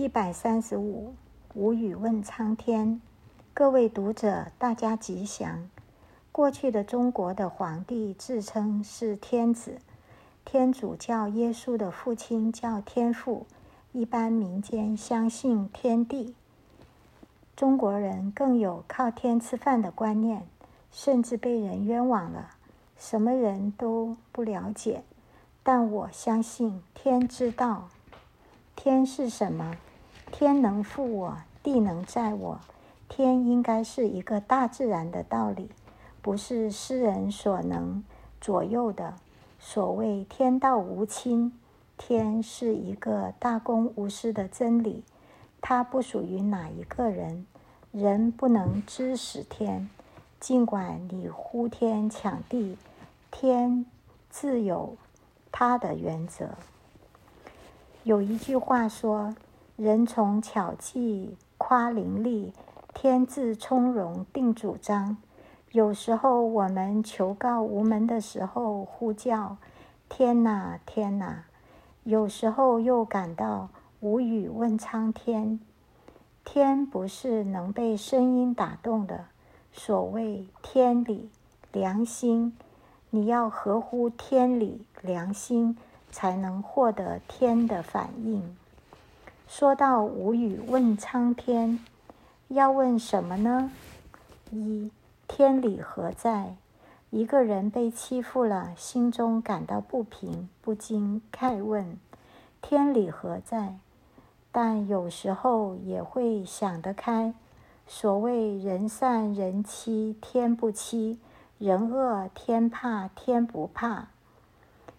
一百三十五，无语问苍天。各位读者，大家吉祥。过去的中国的皇帝自称是天子，天主教耶稣的父亲叫天父，一般民间相信天地。中国人更有靠天吃饭的观念，甚至被人冤枉了。什么人都不了解，但我相信天知道。天是什么？天能覆我，地能载我。天应该是一个大自然的道理，不是世人所能左右的。所谓天道无亲，天是一个大公无私的真理，它不属于哪一个人，人不能支使天。尽管你呼天抢地，天自有它的原则。有一句话说：“人从巧计夸伶俐，天自从容定主张。”有时候我们求告无门的时候，呼叫“天哪，天哪”；有时候又感到无语问苍天。天不是能被声音打动的。所谓天理、良心，你要合乎天理、良心。才能获得天的反应。说到无语问苍天，要问什么呢？一，天理何在？一个人被欺负了，心中感到不平，不禁慨问：天理何在？但有时候也会想得开。所谓人善人欺天不欺，人恶天怕天不怕。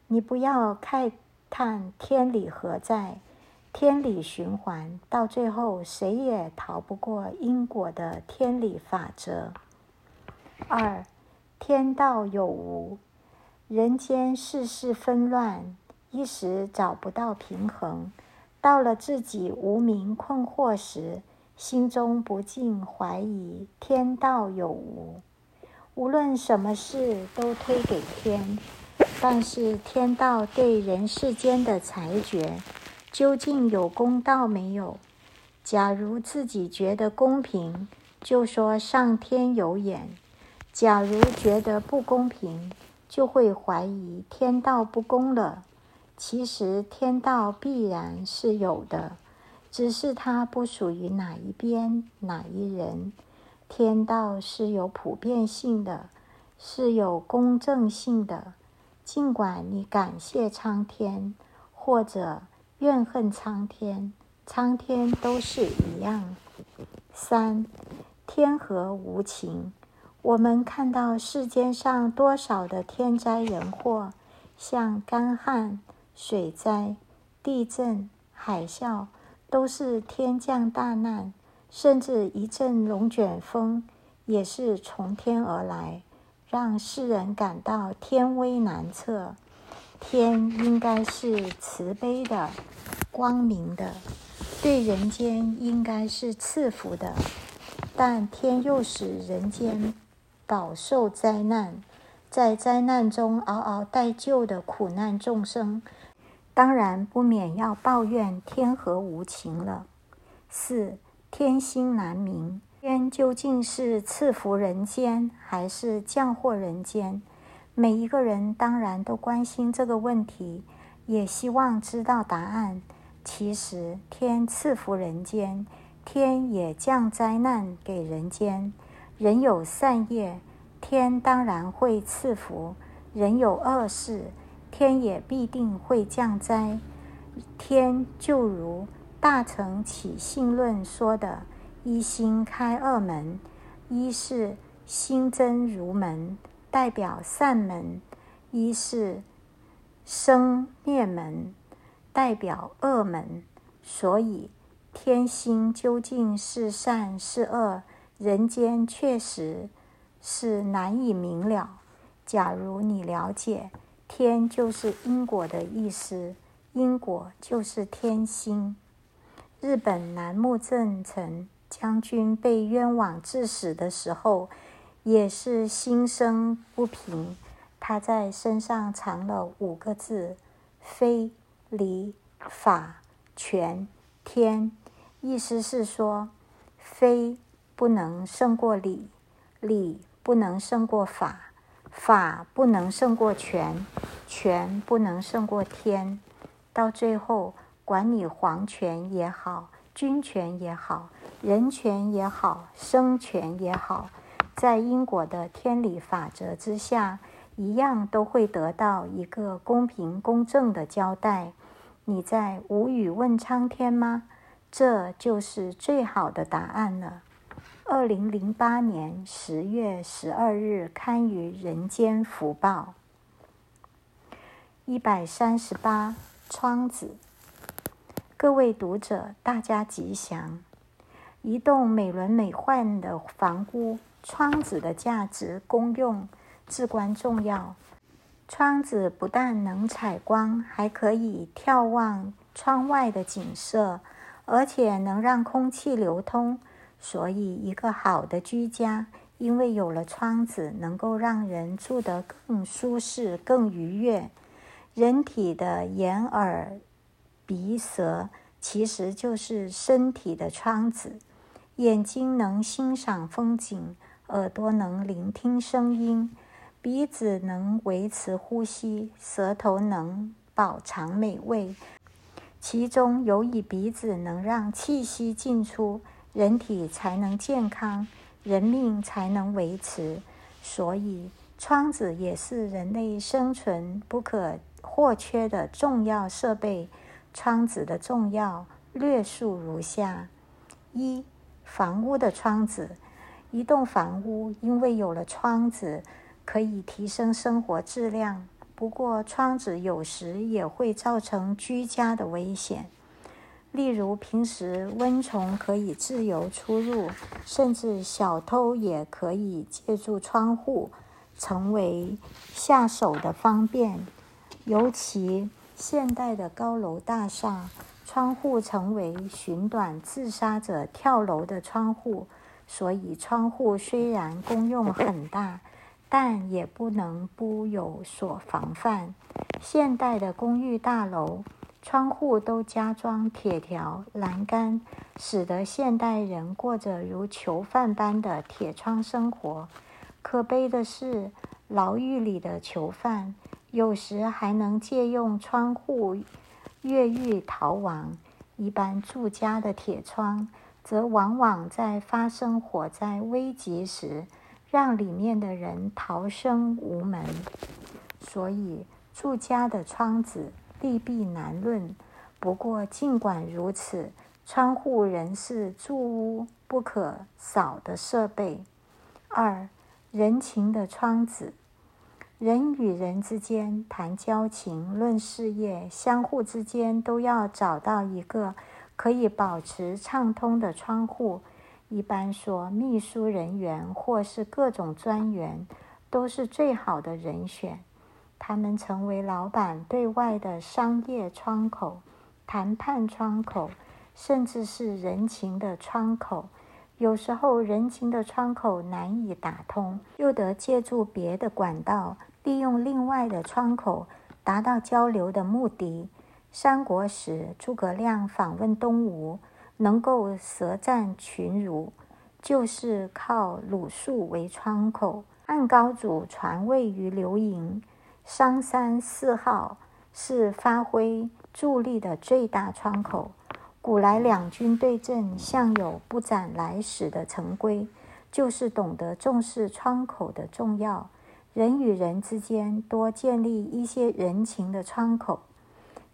你不要慨叹天理何在，天理循环，到最后谁也逃不过因果的天理法则。二，天道有无？人间世事纷乱，一时找不到平衡，到了自己无明困惑时，心中不禁怀疑天道有无。无论什么事都推给天。但是天道对人世间的裁决，究竟有公道没有？假如自己觉得公平，就说上天有眼；假如觉得不公平，就会怀疑天道不公了。其实天道必然是有的，只是它不属于哪一边、哪一人。天道是有普遍性的，是有公正性的。尽管你感谢苍天，或者怨恨苍天，苍天都是一样。三，天和无情？我们看到世间上多少的天灾人祸，像干旱、水灾、地震、海啸，都是天降大难，甚至一阵龙卷风，也是从天而来。让世人感到天威难测，天应该是慈悲的、光明的，对人间应该是赐福的，但天又使人间饱受灾难，在灾难中嗷嗷待救的苦难众生，当然不免要抱怨天和无情了。四，天心难明。天究竟是赐福人间，还是降祸人间？每一个人当然都关心这个问题，也希望知道答案。其实，天赐福人间，天也降灾难给人间。人有善业，天当然会赐福；人有恶事，天也必定会降灾。天就如《大乘起信论》说的。一心开二门，一是心真如门，代表善门；一是生灭门，代表恶门。所以，天心究竟是善是恶，人间确实是难以明了。假如你了解，天就是因果的意思，因果就是天心。日本楠木正成将军被冤枉致死的时候，也是心生不平。他在身上藏了五个字：非、理、法、权、天，意思是说，非不能胜过理，理不能胜过法，法不能胜过权，权不能胜过天。到最后，管你皇权也好，君权也好，人权也好，生权也好，在因果的天理法则之下，一样都会得到一个公平公正的交代。你在无语问苍天吗？这就是最好的答案了。二零零八年十月十二日刊于《人间福报》。一百三十八。窗子，各位读者，大家吉祥。一栋美轮美奂的房屋，窗子的价值功用至关重要。窗子不但能采光，还可以眺望窗外的景色，而且能让空气流通。所以，一个好的居家，因为有了窗子，能够让人住得更舒适、更愉悦。人体的眼、耳、鼻、舌，其实就是身体的窗子。眼睛能欣赏风景，耳朵能聆听声音，鼻子能维持呼吸，舌头能饱尝美味。其中尤以鼻子能让气息进出，人体才能健康，人命才能维持。所以，窗子也是人类生存不可或缺的重要设备，窗子的重要略述如下：一、房屋的窗子。一栋房屋因为有了窗子，可以提升生活质量。不过，窗子有时也会造成居家的危险。例如，平时蚊虫可以自由出入，甚至小偷也可以借助窗户，成为下手的方便。尤其现代的高楼大厦，窗户成为寻短自杀者跳楼的窗户，所以窗户虽然功用很大，但也不能不有所防范。现代的公寓大楼窗户都加装铁条栏杆，使得现代人过着如囚犯般的铁窗生活。可悲的是，牢狱里的囚犯。有时还能借用窗户越狱逃亡。一般住家的铁窗，则往往在发生火灾危急时，让里面的人逃生无门。所以，住家的窗子利弊难论。不过，尽管如此，窗户仍是住屋不可少的设备。二、人情的窗子。人与人之间谈交情、论事业，相互之间都要找到一个可以保持畅通的窗户。一般说，秘书人员或是各种专员都是最好的人选。他们成为老板对外的商业窗口、谈判窗口，甚至是人情的窗口。有时候，人情的窗口难以打通，又得借助别的管道。利用另外的窗口达到交流的目的。三国时，诸葛亮访问东吴，能够舌战群儒，就是靠鲁肃为窗口。汉高祖传位于刘盈，商山四号是发挥助力的最大窗口。古来两军对阵，向有不斩来使的成规，就是懂得重视窗口的重要。人与人之间多建立一些人情的窗口，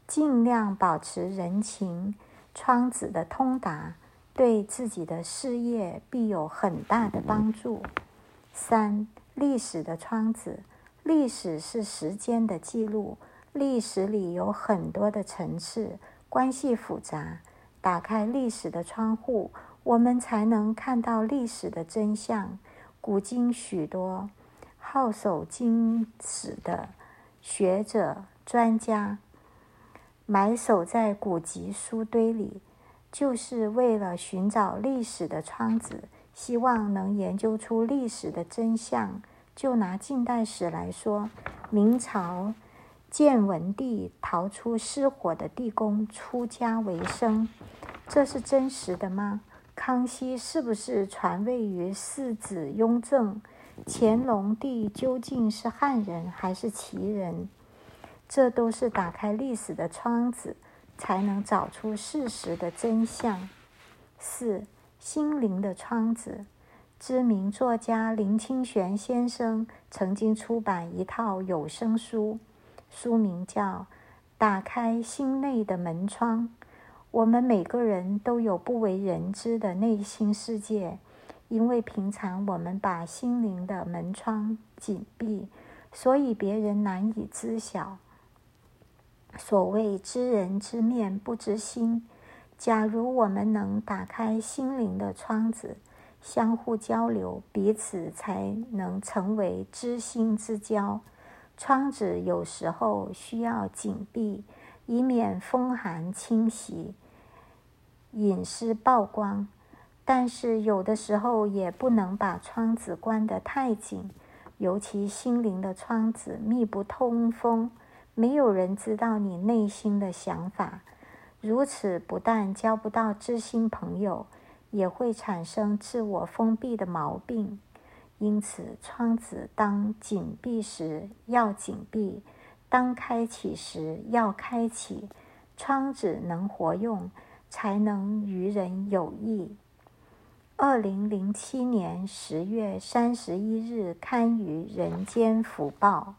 尽量保持人情窗子的通达，对自己的事业必有很大的帮助。三、历史的窗子，历史是时间的记录，历史里有很多的层次，关系复杂。打开历史的窗户，我们才能看到历史的真相。古今许多。好守经史的学者专家，埋首在古籍书堆里，就是为了寻找历史的窗子，希望能研究出历史的真相。就拿近代史来说，明朝建文帝逃出失火的地宫，出家为僧，这是真实的吗？康熙是不是传位于四子雍正？乾隆帝究竟是汉人还是旗人？这都是打开历史的窗子，才能找出事实的真相。四、心灵的窗子。知名作家林清玄先生曾经出版一套有声书，书名叫《打开心内的门窗》。我们每个人都有不为人知的内心世界，因为平常我们把心灵的门窗紧闭，所以别人难以知晓。所谓知人知面不知心，假如我们能打开心灵的窗子。相互交流，彼此才能成为知心之交。窗子有时候需要紧闭，以免风寒侵袭、隐私曝光。但是有的时候也不能把窗子关得太紧，尤其心灵的窗子密不通风，没有人知道你内心的想法。如此不但交不到知心朋友。也会产生自我封闭的毛病，因此窗子当紧闭时要紧闭，当开启时要开启。窗子能活用，才能与人有益。二零零七年十月三十一日刊于《人间福报》。